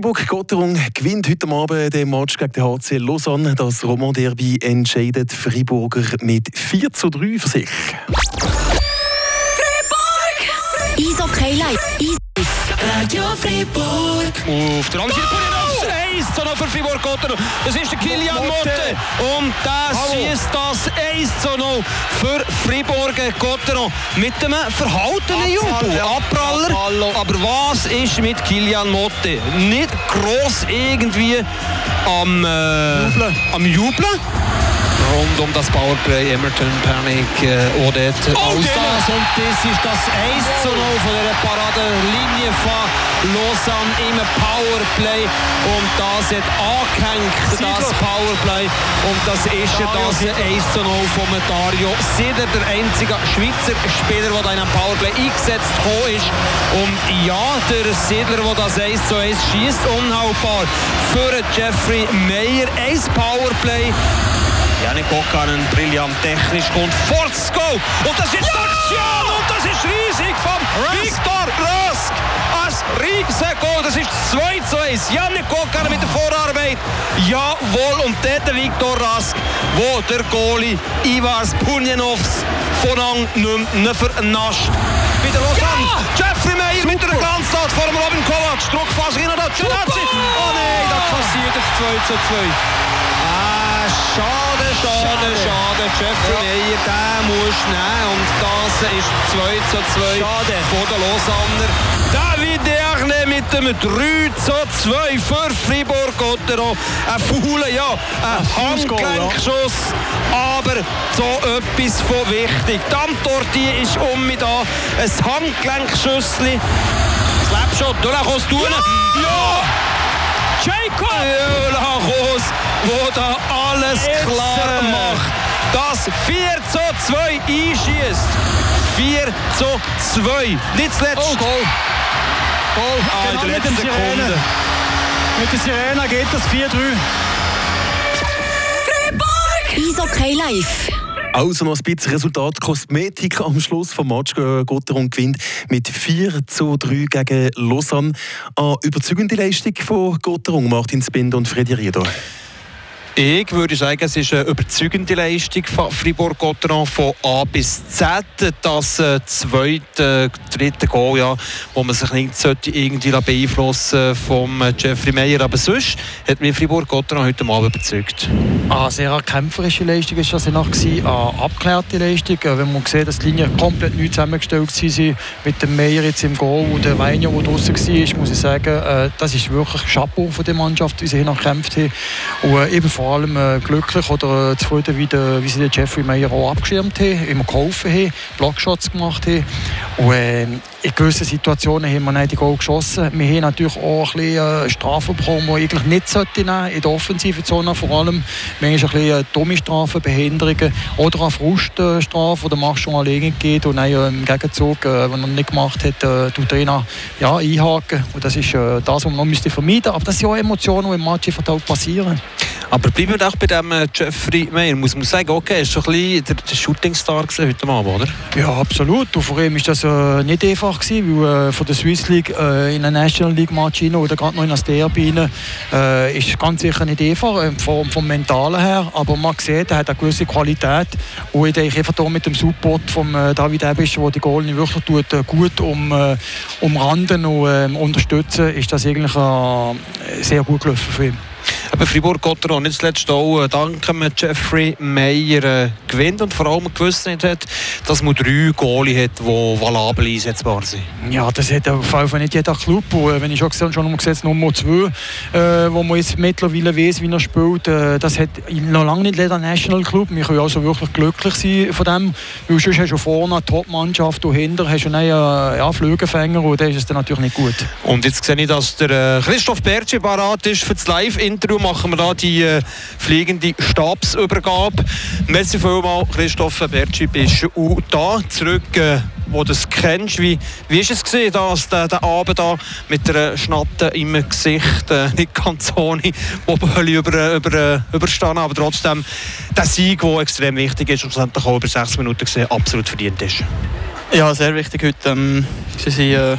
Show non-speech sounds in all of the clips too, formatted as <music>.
Fribourg-Gotteron gewinnt heute Abend den Match gegen den HC Lausanne. Das Roman Derby entscheidet Friburger mit 4 zu 3 für sich. Fribourg! Eishockey Live. Radio Fribourg. Auf der anderen Seite 1 zu 0 für Fribourg. Das ist der Kilian Motte. Und das schießt das 1 zu 0 für Fribourg Gotteron. Mit einem verhaltenen Jubel. Abpraller. Aber was ist mit Kilian Motte? Nicht gross irgendwie am, äh, Jubeln. am Jubeln. Rund um das Powerplay, Emerton, Panic, äh, genau. das. Und das ist das 1 zu 0 von der Paradelinie von Lausanne im Powerplay. Und das hat angehängt, das Powerplay. Und das ist ja das 1 zu 0 von Dario Sieder, der einzige Schweizer Spieler, der da in einem Powerplay eingesetzt ist. Und ja, der Siedler, der das 1 zu 1 schießt, unhaltbar für Jeffrey Meyer. Ein Powerplay. Janik Kokkanen brillant technisch kommt Goal. Und das ist die Aktion und das ist riesig von Viktor Rask. Als riesen Goal, das ist 2 zu 1. Janik Kokkanen mit der Vorarbeit. Jawohl, und dort der Viktor Rask, wo der Goalie Ivars Punjanovs von Ang nicht mehr vernascht. Bei der Lausanne, Jeffrey Meyer mit der Glanztat vor dem Robin Kovac. Druckfass rein, da Cenazzi. Oh nein, das passiert das 2 zu 2. Ah, schade, schade, schade. Jeffrey Meyer, den muss nehmen. Und das ist 2 zu 2 Schade. von den Lausanner. David Derne mit dem 3 zu 2 für Fribourg-Gotteron. Ein fauler, ja, ein Fußgoal, ja. Handgelenkschuss. Aber so etwas von wichtig. Antwort die ist um mich da. Ein Handgelenkschüssli. Slapshot, du kannst tun. Ja! Jacob! Lachos, wo da alles Jetzt, klar macht. Das 4 zu 2 einschießt. 4 zu 2. Nicht zuletzt. Oh, Goal. Goal. Ah, in genau der mit dem letzten Sirene. Sekunde. Mit der Sirene geht das 4-3. Fribourg! Eishockey Live. Also noch ein bisschen Resultat Kosmetik am Schluss vom Match. Äh, Gotteron gewinnt mit 4 zu 3 gegen Lausanne. Eine überzeugende Leistung von Gotteron, Martin Spind und Freddy Rieder. Ich würde sagen, es ist eine überzeugende Leistung von Fribourg-Gotteron von A bis Z. Das äh, zweite, dritte Goal, ja, wo man sich nicht sollte irgendwie beeinflussen vom äh, Jeffrey Meyer. Aber sonst hat mich Fribourg-Gotteron heute Abend überzeugt. Eine sehr kämpferische Leistung war das noch. Eine abgeklärte Leistung. Wenn man sieht, dass die Linien komplett neu zusammengestellt waren, mit dem Meier jetzt im Goal und der Weiner, der draußen war, muss ich sagen, äh, das ist wirklich Chapeau von der Mannschaft, wie sie hier noch gekämpft haben. Und eben vor allem äh, glücklich oder äh, zufrieden, wie, der, wie sie den Jeffrey Meyer auch abgeschirmt haben, immer geholfen haben, Blockshots gemacht haben. Und äh, in gewissen Situationen haben wir nicht die Goal geschossen. Wir haben natürlich auch ein bisschen äh, Strafen bekommen, die eigentlich nicht sollten in der offensiven Zone vor allem. Manchmal ein bisschen äh, dumme Strafen, Behinderungen oder auch Fruststrafen, wo der Mach schon alleine geht und dann im Gegenzug, wenn er nicht gemacht hat, äh, er ihn auch, ja, einhaken. Und das ist das, was man noch vermeiden müsste. Aber das sind auch Emotionen, die im Match auch passieren. Aber bleiben wir doch bei dem äh, Jeffrey Meyer. Muss man sagen, okay, er ist schon ein bisschen der, Shootingstar heute Abend, oder? Ja, absolut. Und vor allem war das äh, nicht einfach, gewesen, weil äh, von der Swiss League äh, in eine National League Match rein oder gerade noch in das Derby rein, äh, ist ganz sicher nicht einfach, äh, vom, vom Mentalen her. Aber man sieht, er hat eine gewisse Qualität. Und ich denke einfach da mit dem Support von äh, David Ebisch, der die Goal wirklich tut, äh, gut um, umranden und äh, unterstützen, ist das eigentlich sehr gut gelaufen für ihn. Aber Fribourg-Gotteron nicht zuletzt auch äh, dank dem Jeffrey Meyer äh, gewinnt und vor allem Gewissheit hat, dass man drei Goalie hat, die valabel einsetzbar sind. Ja, das hat auf jeden Fall nicht jeder Club. Und, äh, wenn ich schon gesehen schon gesetzt Nummer 2, äh, wo man jetzt mittlerweile weiß, wie er spielt, äh, das hat noch lange nicht jeder National Club. Wir können also wirklich glücklich sein von dem. Weil sonst hast du vorne eine Top-Mannschaft und hinter hast du dann, äh, ja, Flügelfänger und dann ist es dann natürlich nicht gut. Und jetzt sehe ich, dass der äh, Christoph Bertschi parat ist für das Live-Interview. Machen wir da die äh, fliegende Stabsübergabe. Merci vielmals, Christoph Bertschi, bist du da zurück. Äh, wo du es kennst, wie, ist es gesehen, dass der, der Abend da mit der Schnatte im Gesicht, äh, <laughs> nicht ganz ohne Bobbeli über, über, überstehen, aber trotzdem der Sieg, der extrem wichtig ist und schlussendlich auch über sechs Minuten gesehen absolut verdient ist. Ja, sehr wichtig heute. Ähm, sie sind äh,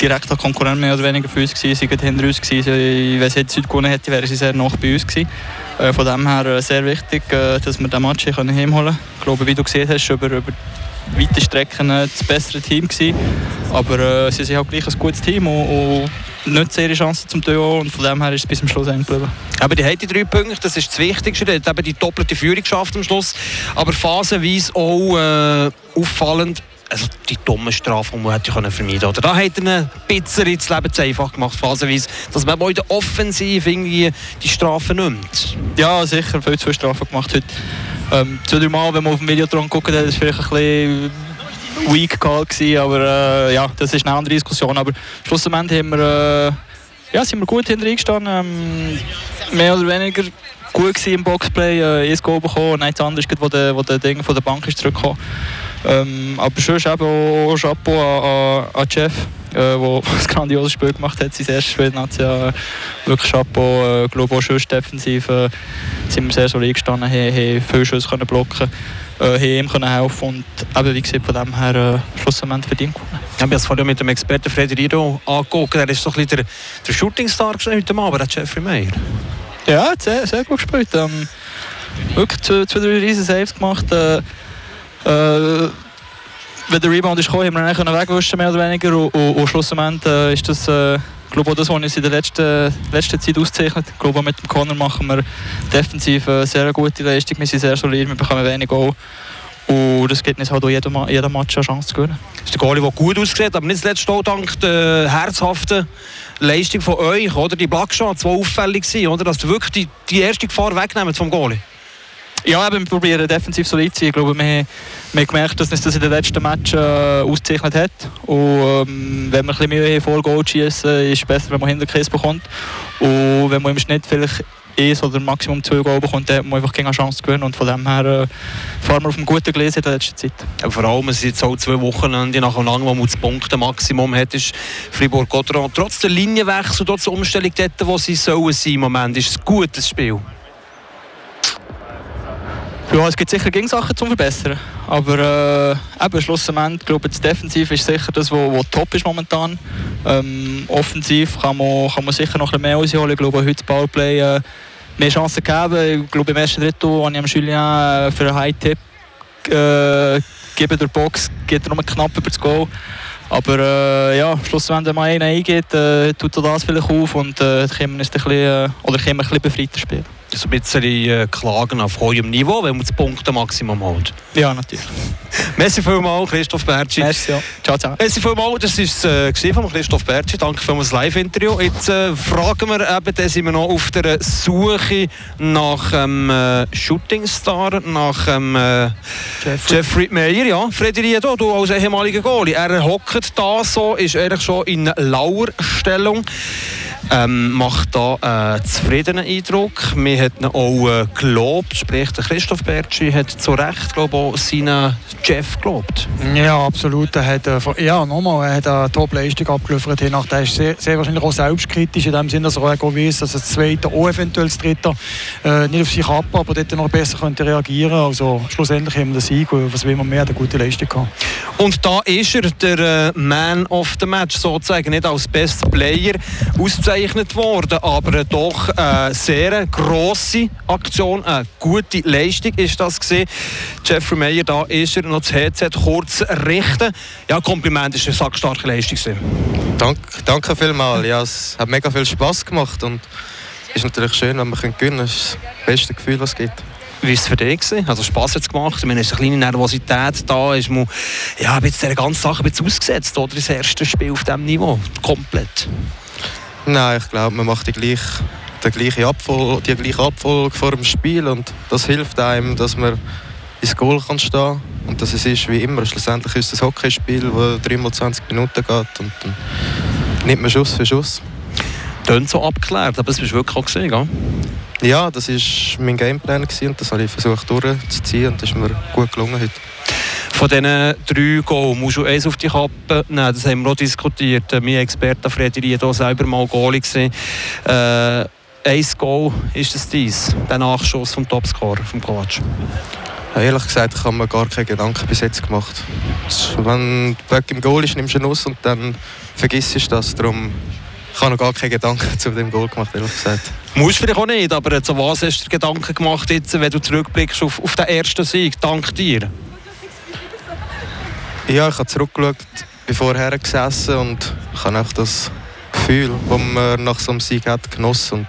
direkter Konkurrent mehr oder weniger für uns gewesen. Sie waren hinter uns gewesen. Wenn sie jetzt heute gewonnen hätte, wären sie sehr nah bei uns gewesen. Äh, von dem her äh, sehr wichtig, äh, dass wir den Match hier heimholen können. Ich glaube, wie du gesehen hast, über, über weite Strecken das bessere Team gewesen. Aber äh, sie sind auch gleich ein gutes Team und, und nicht ihre Chancen zum Duo und von dem her ist es bis zum Schluss eng geblieben. Aber die haben die drei Punkte, das ist das Wichtigste. Die hat die doppelte Führung geschafft am Schluss. Aber phasenweise auch äh, auffallend, also die dumme Strafe, die man hätte vermeiden können. Da hat er ein bisschen das Leben zu einfach gemacht, phasenweise, dass man in der Offensive irgendwie die Strafe nimmt. Ja, sicher, viel zu Strafen gemacht heute. Ähm, zwei, drei Mal, wenn man auf dem Videotron guckt, das war vielleicht ein bisschen weak call gewesen, aber äh, ja, das ist eine andere Diskussion. Aber schlussendlich haben wir, äh, ja, sind wir gut hinter eingestanden, ähm, mehr oder weniger gut im Boxplay, äh, ein Goal bekommen und eins anderes, wo der, der Ding von der Bank ist zurückgekommen. Ähm, aber schon eben auch Chapeau an, an, an Jeff, äh, <laughs> der ein grandioses Spiel gemacht hat, sein erstes Spiel hat ja wirklich Chapeau, äh, glaube auch schon defensiv äh, sind wir sehr solid gestanden, haben, haben viele Schüsse können blocken äh, ihm können helfen und eben, wie gesagt, von dem her äh, schlussendlich verdient gewonnen. Ich habe es vorhin mit dem Experten Frederico angeguckt, er ist so ein bisschen der, der Shootingstar heute Abend, der Jeffrey Meyer. Ja, sehr, sehr gut gespielt. Ähm, wirklich zwei, zwei, drei riesen Saves gemacht. Äh, äh, wenn der Rebound ist gekommen, haben wir ihn wegwischen mehr oder weniger und, und, und schlussendlich äh, ist das äh, glaube auch das, was uns in der letzten, letzten Zeit auszeichnet. Ich glaube, mit dem Corner machen wir defensiv eine sehr gute Leistung. Wir sind sehr solid, wir bekommen wenig Goal. Und das gibt uns halt auch jedem, jedem Match eine Chance zu gewinnen. Das ist der Goalie, der gut aussieht, aber nicht zuletzt auch dank der herzhaften Leistung von euch, oder? Die Blackshots, die auffällig sind, oder? Dass du wirklich die, die erste Gefahr wegnehmen vom Goalie. Ja, eben, wir probieren defensiv solid zu sein. Ich glaube, wir, wir haben gemerkt, dass uns das in den letzten Match äh, ausgezeichnet hat. Und ähm, wenn wir ein bisschen haben, vor Goal schießen, ist es besser, wenn man hinter Kiss bekommt. Und wenn man im Schnitt vielleicht eins oder maximum zwei Goal bekommt, dann hat man einfach keine Chance gewinnen. Und von dem her äh, fahren wir auf einem guten Gleis in der letzten Zeit. Ja, vor allem, es sind jetzt auch zwei Wochen nacheinander, wo man das Punkte-Maximum hat, ist Fribourg-Gotteron. Trotz der Linienwechsel, trotz der Umstellung dort, wo sie sollen sein im Moment, ist es ein gutes Spiel. Ja, es gibt sicher Sachen zum Verbessern. Aber äh, eben, schlussendlich, glaube ich, Defensiv ist sicher das, was top ist momentan. Ähm, offensiv kann man, kann man sicher noch ein bisschen mehr rausholen. Ich glaube, heute das Powerplay äh, mehr Chancen geben. Ich glaube, im ersten Drittel habe ich am Julien äh, für einen High-Tip äh, gegeben durch Box, geht er nur knapp über das Goal. Aber äh, ja, schlussendlich, wenn man einen eingeht, äh, tut er das vielleicht auf und äh, können wir ein bisschen, äh, oder können wir ein bisschen befreiter spielen so ein bisschen äh, Klagen auf hohem Niveau, wenn man das Punkte-Maximum holt. Ja, natürlich. <laughs> Merci vielmals, Christoph Bertschi. Merci, ja. Ciao, ciao. Merci vielmals, das war es äh, von Christoph Bertschi. Danke für das Live-Interview. Jetzt äh, fragen wir eben, dann sind wir noch auf der Suche nach einem ähm, Shootingstar, nach ähm, äh, Jeffrey. Jeffrey Meyer. Ja, Frederico, du als ehemaliger Goalie. Er hockt da so, ist eigentlich schon in Lauerstellung. Ähm, macht da einen zufriedenen Eindruck. Wir hat ihn auch äh, gelobt, sprich der Christoph Bertschi hat zu Recht glaub, auch seinen Chef gelobt. Ja, absolut. Er hat, äh, ja, nochmal, er hat eine Top-Leistung abgeliefert. Er ist sehr, sehr wahrscheinlich auch selbstkritisch in dem Sinne, dass er auch weiß, dass das Zweite auch eventuell das Dritte äh, nicht auf sich ab, aber dort noch besser könnte reagieren Also schlussendlich haben wir den Sieg was will man mehr, eine gute Leistung gehabt. Und da ist er der äh, Man of the Match sozusagen, nicht als Best Player ausgezeichnet ausgezeichnet worden, aber doch eine sehr grosse Aktion, eine gute Leistung ist das gewesen. Jeffrey Meyer, da ist er noch das Headset kurz richten. Ja, Kompliment, ist eine sackstarke Leistung. Dank, danke vielmals. Ja, es hat mega viel Spass gemacht und es ist natürlich schön, wenn wir gewinnen können. Das ist das beste Gefühl, was es gibt. Wie war es für dich? Also Spass hat es gemacht. Ich meine, es ist eine kleine Nervosität da. Ist man, ja, jetzt diese ganze Sache ein bisschen ausgesetzt, oder? Das erste Spiel auf diesem Niveau. Komplett. Nein, ich glaube, man macht die gleiche, die gleiche, Abfolge, die gleiche Abfolge vor dem Spiel und das hilft einem, dass man ins Goal kann stehen und dass es ist wie immer. Schlussendlich ist es ein Hockeyspiel, das 3 x 20 Minuten geht und dann nimmt man Schuss für Schuss. Tönt so abgeklärt, aber es bist wirklich auch gesehen, gell? Ja, das war mein Gameplan und das habe ich versucht durchzuziehen und das ist mir gut gelungen heute. Von diesen drei Goals musst du eins auf die Kappe nehmen. Das haben wir auch diskutiert. Mein Experte Frederic war selber mal Goalie. Äh, ein Goal ist das dies, der Nachschuss vom Topscorer, vom Coach. Ehrlich gesagt, ich habe mir gar keine Gedanken bis jetzt gemacht. Wenn der Böck im Goal ist, nimmst du ihn aus und dann vergisst du das. Darum ich habe noch gar keine Gedanken zu dem Goal gemacht, ehrlich gesagt. Musst vielleicht auch nicht, aber zu was hast du dir Gedanken gemacht, jetzt, wenn du zurückblickst auf, auf den ersten Sieg? Dank dir. Ja, ich habe zurückgeschaut, bin vorher gesessen und ich habe auch das Gefühl, das man nach so einem Sieg hat, genossen. Und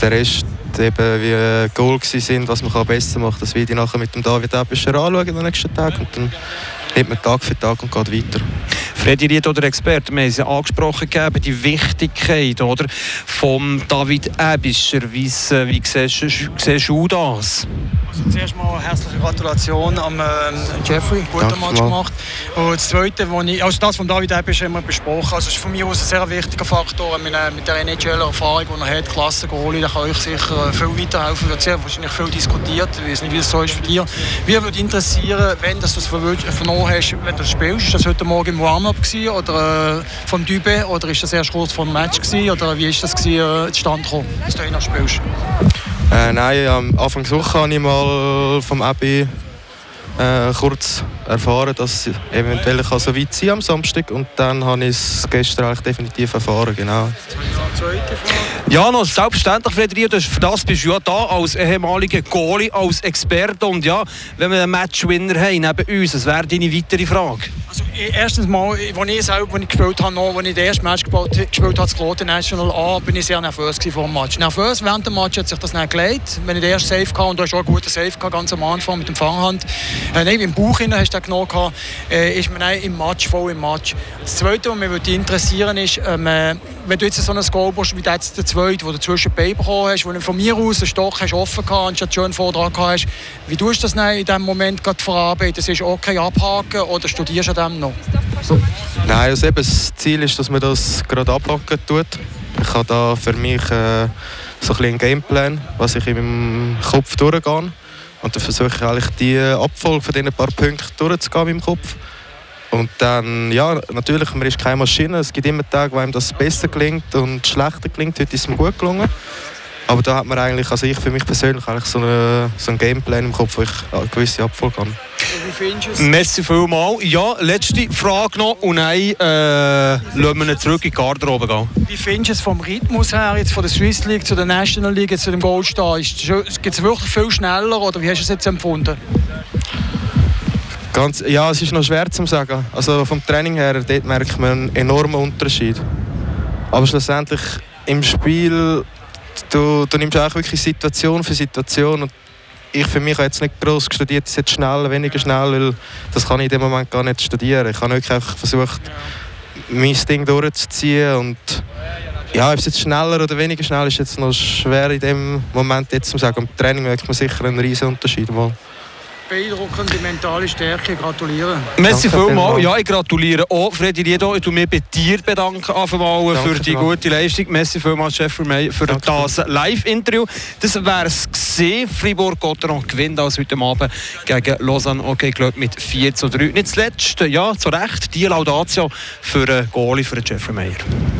der Rest, eben wie Goal sind, was man besser machen kann, das werde ich nachher mit dem David Ebischer anschauen den nächsten Tag. Und dann nimmt man Tag für Tag und geht weiter. Ried, oder Experte, wir haben es angesprochen, gegeben, die Wichtigkeit oder, von David Ebischer. Wie, wie siehst, siehst du das? Also zuerst mal herzliche Gratulation am äh, Jeffrey, guter Danke Match gemacht. Und das Zweite, wo ich, also das von David Ebischer haben wir besprochen. Also ist von mir aus ein sehr wichtiger Faktor mit, äh, mit der NHL-Erfahrung, die er hat, Klasse Goalie, der kann euch sicher äh, viel weiterhelfen. Wird sehr wahrscheinlich viel diskutiert. Ich weiß nicht, wie es so ist für dich. Mir würde interessieren, wenn das das vernommen hast, wenn du spielst, ist das heute Morgen im Warm-up oder äh, vom Dübe oder ist das erst kurz vor dem Match gewesen, oder wie ist das gewesen, äh, zustande gekommen, dass du noch spielst? Äh, nein, am Anfang der Woche habe ich mal vom Abi äh, kurz erfahren, dass es eventuell kann so weit sein am Samstag und dann habe ich es gestern eigentlich definitiv erfahren, genau. Ja, noch selbstverständlich, Frederik, für das bist du ja da als ehemaliger Goalie, als Experte und ja, wenn wir einen Matchwinner haben neben uns, was wäre deine weitere Frage? Erstens mal, als ich selber als ich gespielt habe, noch, als ich das erste Match gespielt, habe, das Kloten National A, bin ich sehr nervös vor dem Match. Nervös während dem Match hat sich das nicht gelegt. Wenn ich den ersten Safe hatte, und du hast auch einen guten Safe gehabt, ganz am Anfang mit dem Fanghand, äh, nein, im Bauch hinein hast du den genommen, gehabt, äh, ist man im Match, voll im Match. Das Zweite, was mich interessieren ist, ähm, äh, wenn du jetzt so einen Goal wie jetzt der zweite, wo du zwischen die bekommen hast, wo du von mir aus einen Stock hast offen gehabt, anstatt schön vor dran hast, wie tust du das in diesem Moment gerade verarbeiten? Das ist okay abhaken oder studierst an dem noch? Nein, also eben, das Ziel ist, dass man das gerade abhaken tut. Ich habe da für mich äh, so ein einen Gameplan, was ich in meinem Kopf durchgehe. Und dann versuche ich eigentlich die Abfolge von diesen paar Punkten durchzugehen meinem Kopf. Und dann, ja, natürlich, man ist keine Maschine. Es gibt immer Tage, wo einem das besser gelingt und schlechter gelingt. Heute ist es mir gut gelungen. Aber da hat man eigentlich, also ich für mich persönlich, eigentlich so, eine, so einen Gameplan im Kopf, wo ich eine gewisse Abfolge habe. Wie findest du es? Merci vielmals. Ja, letzte Frage noch und dann äh, lassen wir ihn zurück in die Garderobe gehen. Wie findest du es vom Rhythmus her, jetzt von der Swiss League zu der National League, zu dem Goldstar? Geht es wirklich viel schneller oder wie hast du es jetzt empfunden? Ganz, ja, es ist noch schwer zu sagen. Also vom Training her dort merkt man einen enormen Unterschied. Aber schlussendlich im Spiel, du, du nimmst auch wirklich Situation für Situation. Und ich für mich habe jetzt nicht groß studiert, jetzt schnell, weniger schnell, weil das kann ich in dem Moment gar nicht studieren. Ich habe wirklich einfach versucht, mein Ding durchzuziehen und ja, ob es jetzt schneller oder weniger schnell ist, jetzt noch schwer in dem Moment jetzt zu sagen. Im Training merkt man sicher einen riesen Unterschied. Mal beeindruckende mentale Stärke. Gratuliere. Merci vielmals. Ja, ich gratuliere auch. Freddy Riedo, ich mich bei dir bedanken für die gute Leistung. Merci vielmals, Jeffrey für Danke das Live-Interview. Das wäre es gesehen. Fribourg-Gotteron gewinnt also heute Abend gegen Lausanne Okay Club mit 4 zu 3. Nicht zuletzt, ja, zu Recht, die Laudatio für Goalie, für Jeffrey Meyer.